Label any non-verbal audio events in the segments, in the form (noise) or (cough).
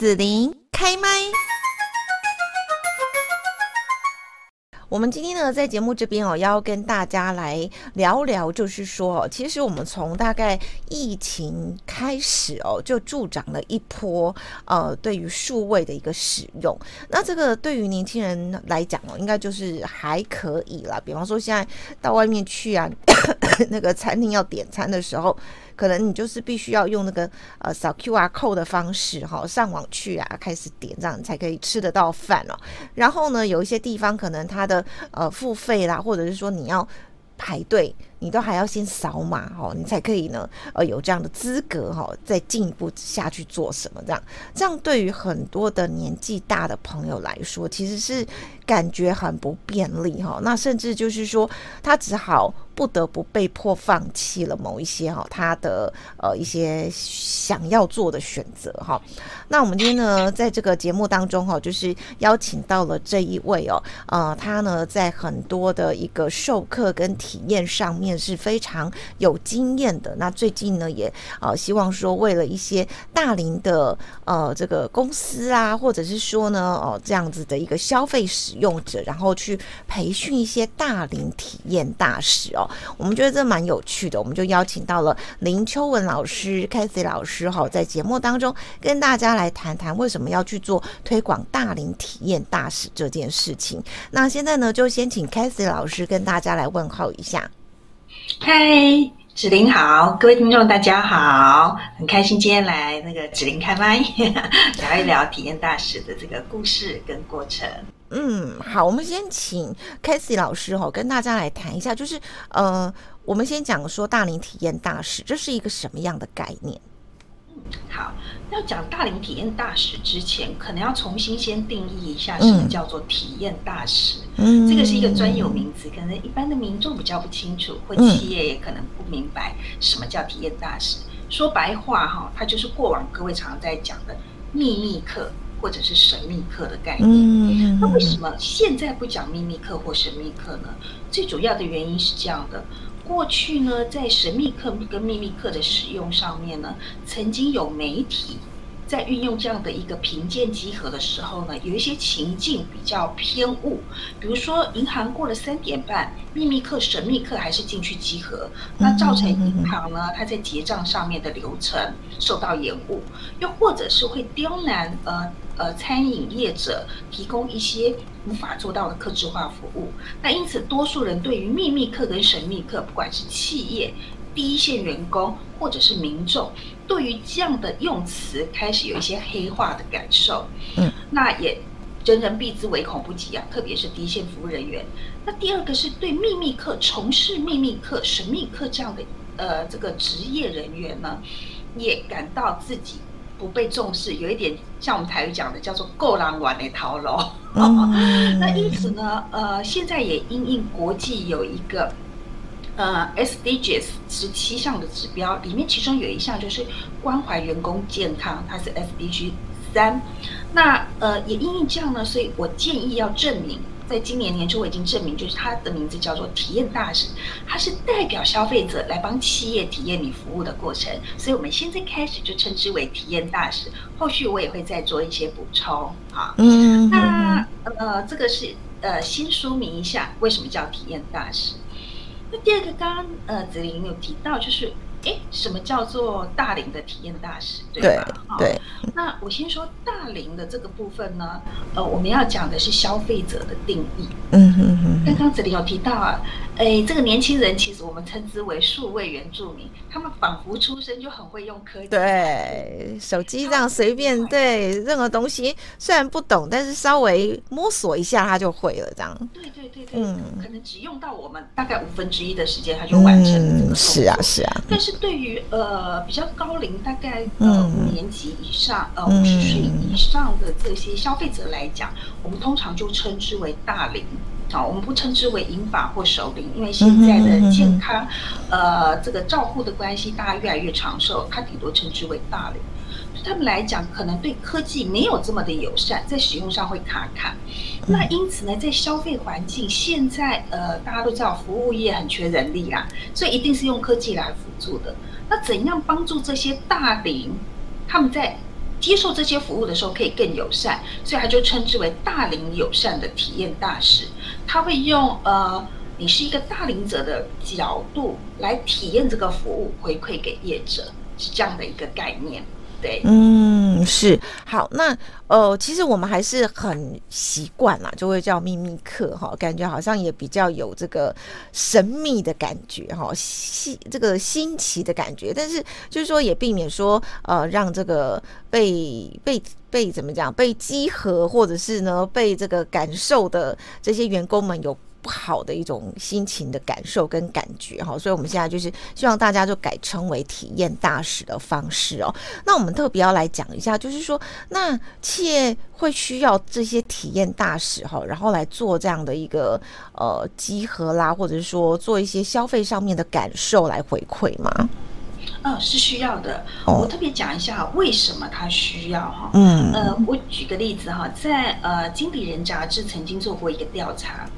子琳开麦。我们今天呢，在节目这边哦，要跟大家来聊聊，就是说哦，其实我们从大概疫情开始哦，就助长了一波呃，对于数位的一个使用。那这个对于年轻人来讲哦，应该就是还可以啦。比方说，现在到外面去啊，(coughs) 那个餐厅要点餐的时候。可能你就是必须要用那个呃扫 QR code 的方式哈，上网去啊，开始点这样你才可以吃得到饭了。然后呢，有一些地方可能它的呃付费啦，或者是说你要排队。你都还要先扫码哈，你才可以呢，呃，有这样的资格哈，再进一步下去做什么这样？这样对于很多的年纪大的朋友来说，其实是感觉很不便利哈。那甚至就是说，他只好不得不被迫放弃了某一些哈他的呃一些想要做的选择哈。那我们今天呢，在这个节目当中哈，就是邀请到了这一位哦，呃，他呢在很多的一个授课跟体验上面。是非常有经验的。那最近呢，也呃希望说，为了一些大龄的呃这个公司啊，或者是说呢，哦、这样子的一个消费使用者，然后去培训一些大龄体验大使哦。我们觉得这蛮有趣的，我们就邀请到了林秋文老师、Cathy 老师哈，在节目当中跟大家来谈谈为什么要去做推广大龄体验大使这件事情。那现在呢，就先请 Cathy 老师跟大家来问候一下。嗨，子琳好，各位听众大家好，很开心今天来那个子琳开麦，(laughs) 聊一聊体验大使的这个故事跟过程。嗯，好，我们先请 Cathy 老师哈、跟大家来谈一下，就是呃，我们先讲说大龄体验大使，这是一个什么样的概念？好，要讲大龄体验大使之前，可能要重新先定义一下什么叫做体验大使。嗯，这个是一个专有名词，可能一般的民众比较不清楚，或企业也可能不明白什么叫体验大使。说白话哈，它就是过往各位常常在讲的秘密课或者是神秘课的概念。那为什么现在不讲秘密课或神秘课呢？最主要的原因是这样的。过去呢，在神秘客跟秘密客的使用上面呢，曾经有媒体在运用这样的一个评鉴集合的时候呢，有一些情境比较偏误，比如说银行过了三点半，秘密客、神秘客还是进去集合，那造成银行呢，它在结账上面的流程受到延误，又或者是会刁难呃。呃，餐饮业者提供一些无法做到的客制化服务，那因此多数人对于秘密客跟神秘客，不管是企业第一线员工或者是民众，对于这样的用词开始有一些黑化的感受。嗯，那也人人避之唯恐不及啊，特别是第一线服务人员。那第二个是对秘密客、从事秘密客、神秘客这样的呃这个职业人员呢，也感到自己。不被重视，有一点像我们台语讲的，叫做“够狼玩的套路”。(laughs) 那因此呢，呃，现在也因应国际有一个呃 SDGs 十七项的指标，里面其中有一项就是关怀员工健康，它是 SDG 三。那呃，也因应这样呢，所以我建议要证明。在今年年初，我已经证明，就是它的名字叫做体验大使，它是代表消费者来帮企业体验你服务的过程，所以我们现在开始就称之为体验大使。后续我也会再做一些补充，好，嗯，那呃，这个是呃，先说明一下为什么叫体验大使。那第二个，刚刚呃，子琳有提到，就是。哎，什么叫做大龄的体验大使？对吧？对，对。那我先说大龄的这个部分呢，呃，我们要讲的是消费者的定义。嗯哼哼。刚刚这里有提到啊，哎，这个年轻人其实我们称之为数位原住民，他们仿佛出生就很会用科技。对，手机这样随便对任何东西，虽然不懂，但是稍微摸索一下他就会了，这样。对对对对。嗯。可能只用到我们大概五分之一的时间，他就完成了这个。是啊，是啊。但是。对于呃比较高龄，大概呃五年级以上，呃五十岁以上的这些消费者来讲，我们通常就称之为大龄。好，我们不称之为银发或熟龄，因为现在的健康，呃这个照护的关系，大家越来越长寿，它顶多称之为大龄。对他们来讲，可能对科技没有这么的友善，在使用上会卡卡。那因此呢，在消费环境，现在呃大家都知道，服务业很缺人力啊，所以一定是用科技来辅助的。那怎样帮助这些大龄，他们在接受这些服务的时候可以更友善，所以他就称之为大龄友善的体验大使。他会用呃，你是一个大龄者的角度来体验这个服务，回馈给业者，是这样的一个概念。对，嗯，是好，那呃，其实我们还是很习惯啦，就会叫秘密课哈，感觉好像也比较有这个神秘的感觉哈，新这个新奇的感觉，但是就是说也避免说呃，让这个被被被怎么讲被稽核，或者是呢被这个感受的这些员工们有。不好的一种心情的感受跟感觉哈，所以我们现在就是希望大家就改称为体验大使的方式哦。那我们特别要来讲一下，就是说，那企业会需要这些体验大使哈，然后来做这样的一个呃集合啦，或者是说做一些消费上面的感受来回馈吗？嗯，是需要的。我特别讲一下为什么他需要哈。嗯，呃，我举个例子哈，在呃《经理人》杂志曾经做过一个调查。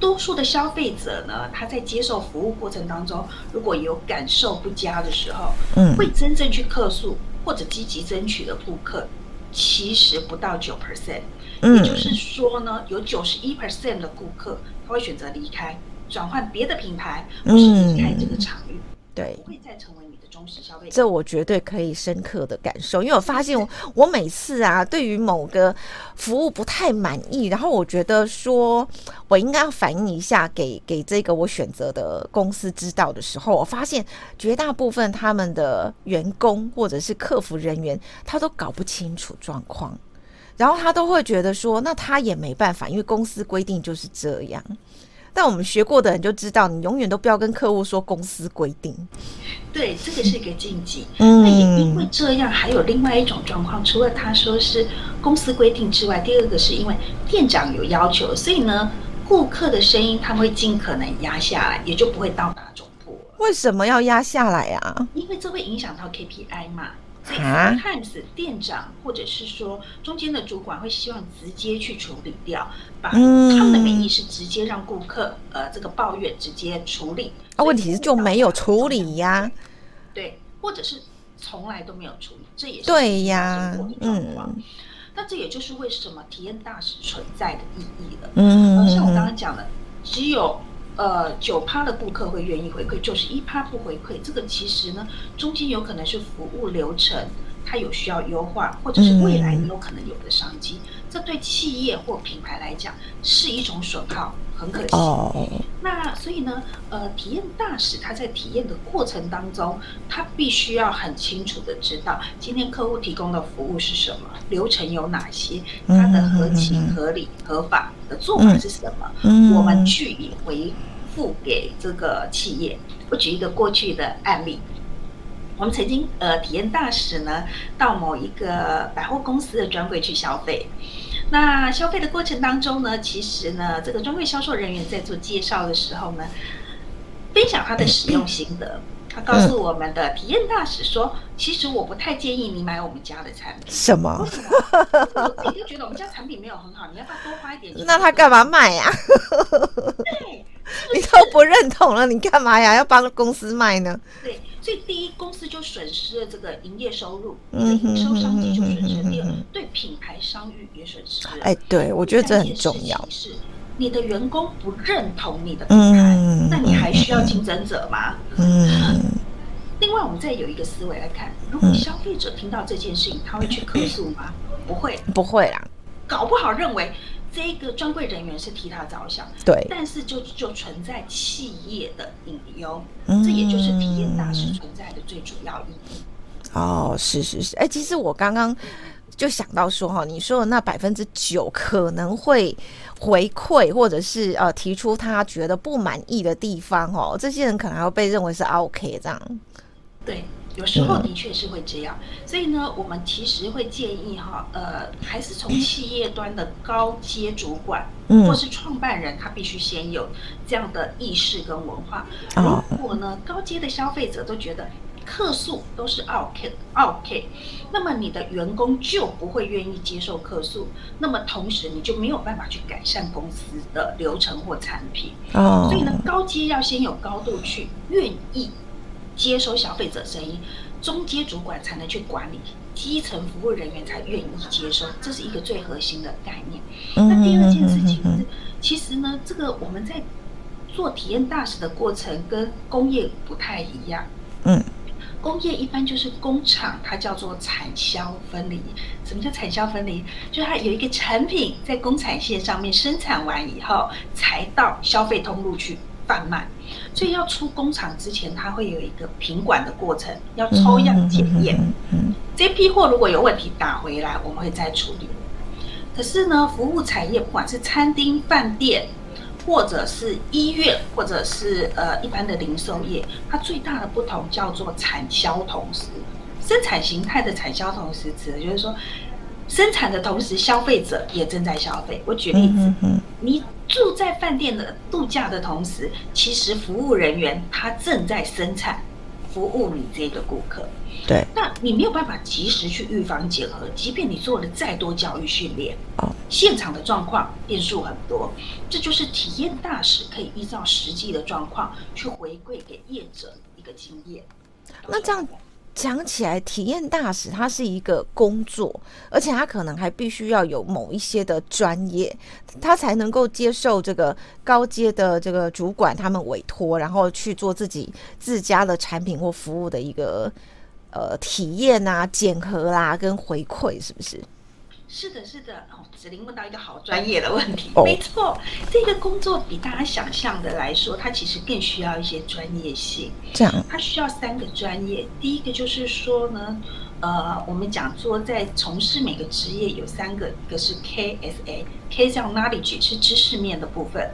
多数的消费者呢，他在接受服务过程当中，如果有感受不佳的时候，嗯，会真正去客诉或者积极争取的顾客，其实不到九 percent，也就是说呢，有九十一 percent 的顾客他会选择离开，转换别的品牌，或是离开这个场域，嗯、对，不会再成为。这我绝对可以深刻的感受，因为我发现我我每次啊，对于某个服务不太满意，然后我觉得说我应该要反映一下给给这个我选择的公司知道的时候，我发现绝大部分他们的员工或者是客服人员，他都搞不清楚状况，然后他都会觉得说，那他也没办法，因为公司规定就是这样。但我们学过的人就知道，你永远都不要跟客户说公司规定。对，这个是一个禁忌。嗯，那也因为这样，还有另外一种状况，除了他说是公司规定之外，第二个是因为店长有要求，所以呢，顾客的声音他会尽可能压下来，也就不会到达总部。为什么要压下来啊？因为这会影响到 KPI 嘛。Sometimes 店长或者是说中间的主管会希望直接去处理掉，把他们的名义是直接让顾客呃这个抱怨直接处理。啊，问题是就没有处理呀？对，或者是从来都没有处理，这也是对呀。嗯，那这也就是为什么体验大使存在的意义了。嗯，像我刚刚讲的，只有。呃，九趴的顾客会愿意回馈，就是一趴不回馈。这个其实呢，中间有可能是服务流程，它有需要优化，或者是未来你有可能有的商机。嗯、这对企业或品牌来讲是一种损耗，很可惜。哦、那所以呢，呃，体验大使他在体验的过程当中，他必须要很清楚的知道今天客户提供的服务是什么，流程有哪些，它的合情合理、合法的做法是什么，嗯、我们去以回。复给这个企业。我举一个过去的案例，我们曾经呃体验大使呢到某一个百货公司的专柜去消费。那消费的过程当中呢，其实呢这个专柜销售人员在做介绍的时候呢，分享他的使用心得。他告诉我们的体验大使说：“其实我不太建议你买我们家的产品。”什么？为什么？我自己就觉得我们家产品没有很好，你要不要多花一点 (laughs) 钱？那他干嘛卖呀？对。你都不认同了，你干嘛呀？要帮公司卖呢？对，所以第一，公司就损失了这个营业收入，嗯，营收商机就损失；第二，对品牌商誉也损失了。哎，对，我觉得这很重要。是你的员工不认同你的品牌，嗯、那你还需要竞争者吗？嗯。另外，我们再有一个思维来看，如果消费者听到这件事情，他会去客诉吗？不会，不会啦。搞不好认为。这个专柜人员是替他着想，对，但是就就存在企业的隐忧，嗯、这也就是体验大师存在的最主要意义。哦，是是是，哎，其实我刚刚就想到说哈，你说的那百分之九可能会回馈，或者是呃提出他觉得不满意的地方哦，这些人可能还会被认为是 OK 这样。对。有时候的确是会这样，所以呢，我们其实会建议哈，呃，还是从企业端的高阶主管，嗯或是创办人，他必须先有这样的意识跟文化。如果呢，高阶的消费者都觉得客诉都是 OK，OK，那么你的员工就不会愿意接受客诉，那么同时你就没有办法去改善公司的流程或产品。所以呢，高阶要先有高度去愿意。接收消费者声音，中阶主管才能去管理，基层服务人员才愿意接收，这是一个最核心的概念。那第二件事情是，其实呢，这个我们在做体验大使的过程跟工业不太一样。嗯，工业一般就是工厂，它叫做产销分离。什么叫产销分离？就是它有一个产品在工产线上面生产完以后，才到消费通路去贩卖。所以要出工厂之前，它会有一个品管的过程，要抽样检验。嗯，这批货如果有问题打回来，我们会再处理。可是呢，服务产业不管是餐厅、饭店，或者是医院，或者是呃一般的零售业，它最大的不同叫做产销同时。生产形态的产销同时指的就是说，生产的同时，消费者也正在消费。我举例子，你。住在饭店的度假的同时，其实服务人员他正在生产，服务你这个顾客。对，那你没有办法及时去预防结合，即便你做了再多教育训练，哦，现场的状况变数很多。这就是体验大使可以依照实际的状况去回馈给业者一个经验。那这样。讲起来，体验大使他是一个工作，而且他可能还必须要有某一些的专业，他才能够接受这个高阶的这个主管他们委托，然后去做自己自家的产品或服务的一个呃体验啊、检核啦、跟回馈，是不是？是的，是的，哦，子玲问到一个好专业的问题，没错，这个工作比大家想象的来说，它其实更需要一些专业性。这样，它需要三个专业。第一个就是说呢，呃，我们讲说在从事每个职业有三个，一个是 KSA，K 叫 knowledge 是知识面的部分，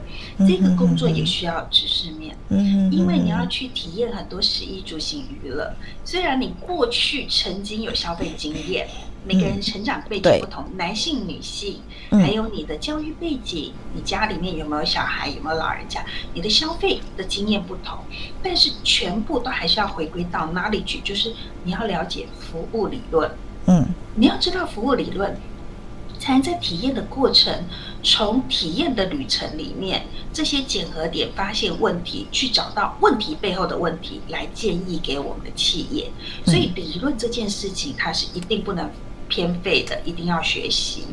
这个工作也需要知识面，嗯，因为你要去体验很多食衣住行娱乐，虽然你过去曾经有消费经验。每个人成长背景不同，男性、女性，还有你的教育背景，你家里面有没有小孩，有没有老人家，你的消费的经验不同，但是全部都还是要回归到哪里去？就是你要了解服务理论，嗯，你要知道服务理论，才能在体验的过程，从体验的旅程里面，这些检核点发现问题，去找到问题背后的问题，来建议给我们的企业。所以理论这件事情，它是一定不能。偏废的一定要学习。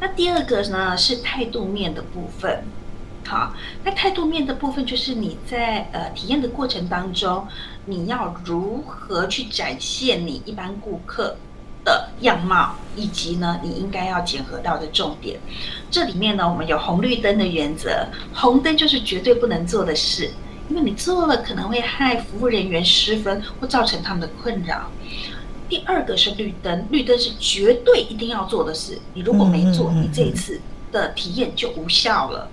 那第二个呢，是态度面的部分。好，那态度面的部分就是你在呃体验的过程当中，你要如何去展现你一般顾客的样貌，以及呢你应该要检核到的重点。这里面呢，我们有红绿灯的原则。红灯就是绝对不能做的事，因为你做了可能会害服务人员失分或造成他们的困扰。第二个是绿灯，绿灯是绝对一定要做的事。你如果没做，你这一次的体验就无效了，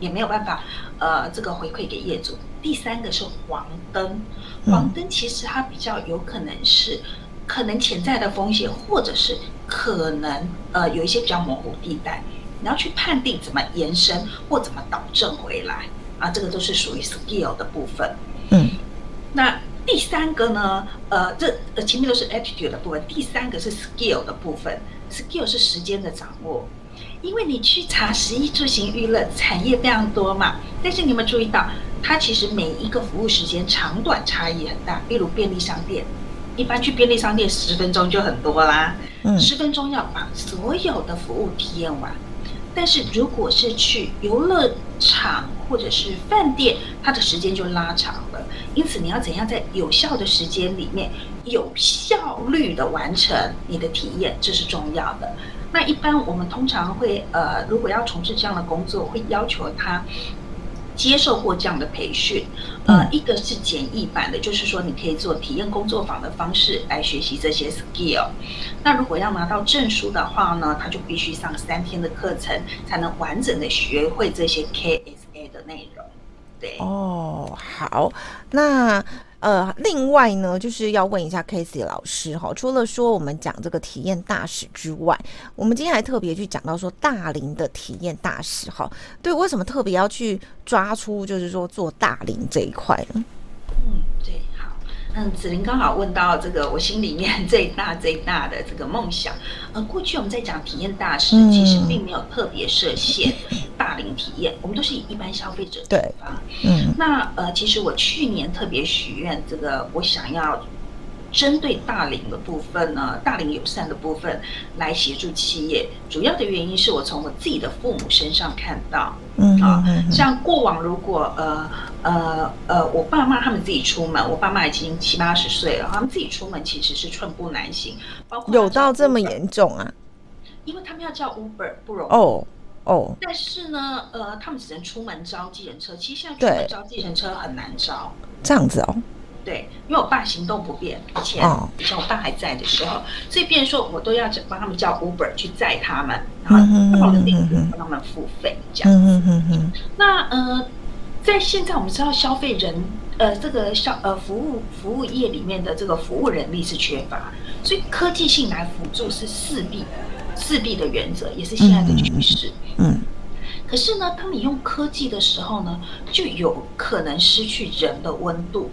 也没有办法呃这个回馈给业主。第三个是黄灯，黄灯其实它比较有可能是可能潜在的风险，或者是可能呃有一些比较模糊地带，你要去判定怎么延伸或怎么导正回来啊，这个都是属于 skill 的部分。嗯，那。第三个呢，呃，这呃前面都是 attitude 的部分，第三个是 skill 的部分。skill 是时间的掌握，因为你去查十一住行娱乐产业非常多嘛，但是你有没有注意到，它其实每一个服务时间长短差异很大。例如便利商店，一般去便利商店十分钟就很多啦，嗯，十分钟要把所有的服务体验完。但是如果是去游乐场或者是饭店，它的时间就拉长了。因此，你要怎样在有效的时间里面有效率的完成你的体验，这是重要的。那一般我们通常会呃，如果要从事这样的工作，会要求他。接受过这样的培训，呃，一个是简易版的，就是说你可以做体验工作坊的方式来学习这些 skill。那如果要拿到证书的话呢，他就必须上三天的课程，才能完整的学会这些 KSA 的内容。对，哦，好，那。呃，另外呢，就是要问一下 Casey 老师哈，除了说我们讲这个体验大使之外，我们今天还特别去讲到说大龄的体验大使哈，对，为什么特别要去抓出就是说做大龄这一块呢？嗯，对。嗯，子玲刚好问到这个，我心里面 (laughs) 最大最大的这个梦想。呃，过去我们在讲体验大使，其实并没有特别设限大龄体验，我们都是以一般消费者对吧。嗯，那呃，其实我去年特别许愿，这个我想要针对大龄的部分呢，大龄友善的部分来协助企业，主要的原因是我从我自己的父母身上看到，嗯啊，像过往如果呃呃呃，我爸妈他们自己出门，我爸妈已经七八十岁了，他们自己出门其实是寸步难行，包括有到这么严重啊？因为他们要叫 Uber 不容易。哦哦，但是呢，呃，他们只能出门招计程车，其实现在出门招计程车很难招，这样子哦。对，因为我爸行动不便，以前、oh. 以前我爸还在的时候，所以变成说我都要帮他们叫 Uber 去载他们，然后到了地方帮他们付费这样子。Mm -hmm. 那呃，在现在我们知道消费人呃这个消呃服务服务业里面的这个服务人力是缺乏，所以科技性来辅助是势必势必的原则，也是现在的趋势。嗯、mm -hmm.。可是呢，当你用科技的时候呢，就有可能失去人的温度。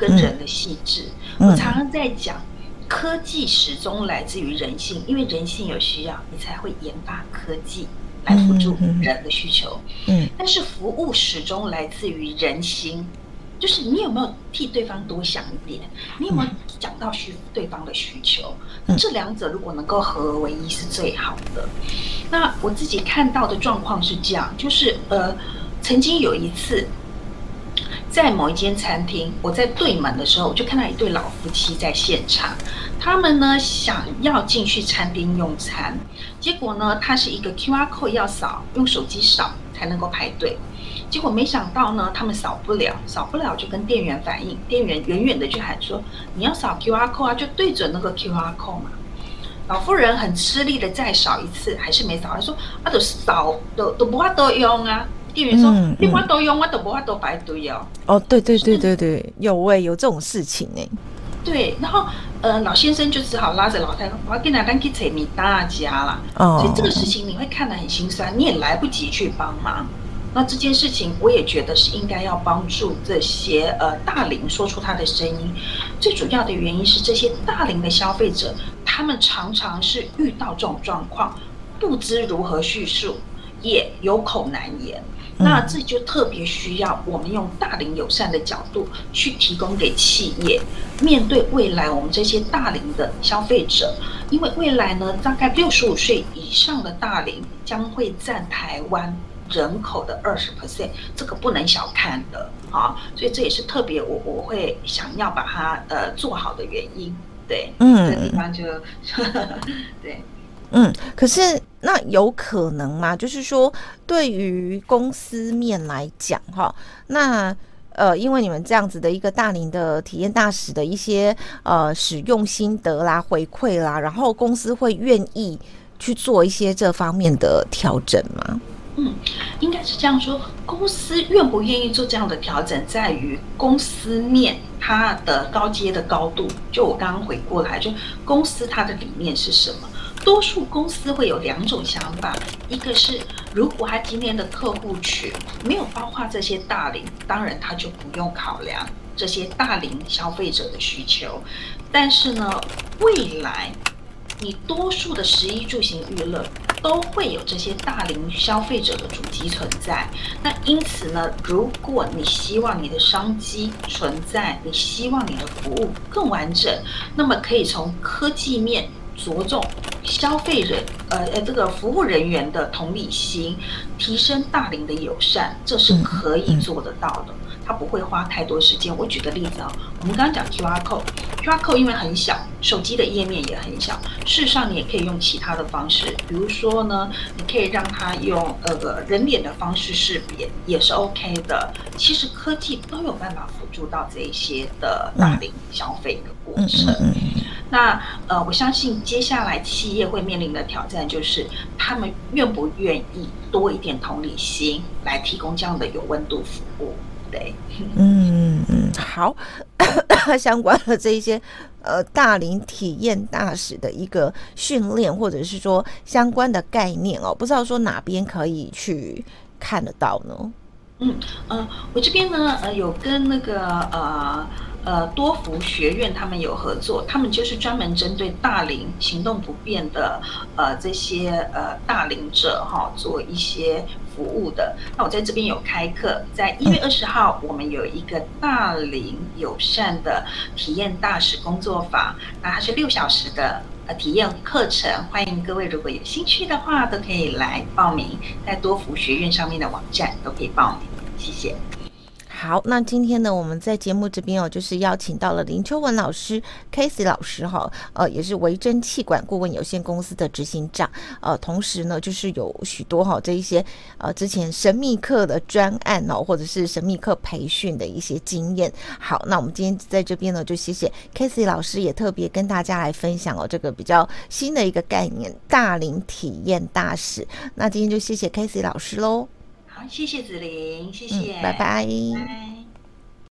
跟人的细致、嗯，我常常在讲，科技始终来自于人性，因为人性有需要，你才会研发科技来辅助人的需求。嗯，但是服务始终来自于人心，就是你有没有替对方多想一点，你有没有讲到需对方的需求？那这两者如果能够合而为一，是最好的。那我自己看到的状况是这样，就是呃，曾经有一次。在某一间餐厅，我在对门的时候，我就看到一对老夫妻在现场。他们呢想要进去餐厅用餐，结果呢，它是一个 QR code 要扫，用手机扫才能够排队。结果没想到呢，他们扫不了，扫不了就跟店员反映，店员远远的就喊说：“你要扫 QR code 啊，就对准那个 QR code 嘛。”老妇人很吃力的再扫一次，还是没扫。他说：“啊，都扫都都不怕都用啊。”店员说：“你我都用，我都不怕都排队哦。”哦，对对对对对，有喂，有这种事情诶。对，然后呃，老先生就只好拉着老太太，我要跟他单去催你大家啦。哦。所以这个事情你会看得很心酸，你也来不及去帮忙。那这件事情，我也觉得是应该要帮助这些呃大龄说出他的声音。最主要的原因是，这些大龄的消费者，他们常常是遇到这种状况，不知如何叙述，也有口难言。那这就特别需要我们用大龄友善的角度去提供给企业，面对未来我们这些大龄的消费者，因为未来呢，大概六十五岁以上的大龄将会占台湾人口的二十 percent，这个不能小看的啊，所以这也是特别我我会想要把它呃做好的原因，对，嗯，这地方就 (laughs) 对。嗯，可是那有可能吗？就是说，对于公司面来讲，哈，那呃，因为你们这样子的一个大龄的体验大使的一些呃使用心得啦、回馈啦，然后公司会愿意去做一些这方面的调整吗？嗯，应该是这样说，公司愿不愿意做这样的调整，在于公司面它的高阶的高度。就我刚刚回过来，就公司它的理念是什么？多数公司会有两种想法，一个是如果他今天的客户群没有包括这些大龄，当然他就不用考量这些大龄消费者的需求。但是呢，未来你多数的十一住行娱乐都会有这些大龄消费者的主机存在。那因此呢，如果你希望你的商机存在，你希望你的服务更完整，那么可以从科技面。着重消费人，呃呃，这个服务人员的同理心，提升大龄的友善，这是可以做得到的。他不会花太多时间。我举个例子啊，我们刚刚讲 QR code，QR code 因为很小，手机的页面也很小。事实上，你也可以用其他的方式，比如说呢，你可以让他用呃人脸的方式识别，也是 OK 的。其实科技都有办法辅助到这一些的大龄消费的过程。那呃，我相信接下来企业会面临的挑战就是，他们愿不愿意多一点同理心来提供这样的有温度服务？对，嗯嗯，好，相关的这一些呃大龄体验大使的一个训练，或者是说相关的概念哦，不知道说哪边可以去看得到呢？嗯呃，我这边呢呃有跟那个呃。呃，多福学院他们有合作，他们就是专门针对大龄行动不便的呃这些呃大龄者哈、做一些服务的。那我在这边有开课，在一月二十号，我们有一个大龄友善的体验大使工作坊，那它是六小时的呃体验课程，欢迎各位如果有兴趣的话，都可以来报名，在多福学院上面的网站都可以报名。谢谢。好，那今天呢，我们在节目这边哦，就是邀请到了林秋文老师，Casey 老师哈，呃，也是维珍气管顾问有限公司的执行长，呃，同时呢，就是有许多哈这一些呃之前神秘客的专案哦，或者是神秘客培训的一些经验。好，那我们今天在这边呢，就谢谢 Casey 老师，也特别跟大家来分享哦这个比较新的一个概念——大龄体验大使。那今天就谢谢 Casey 老师喽。谢谢子玲，谢谢，嗯、拜拜。拜拜。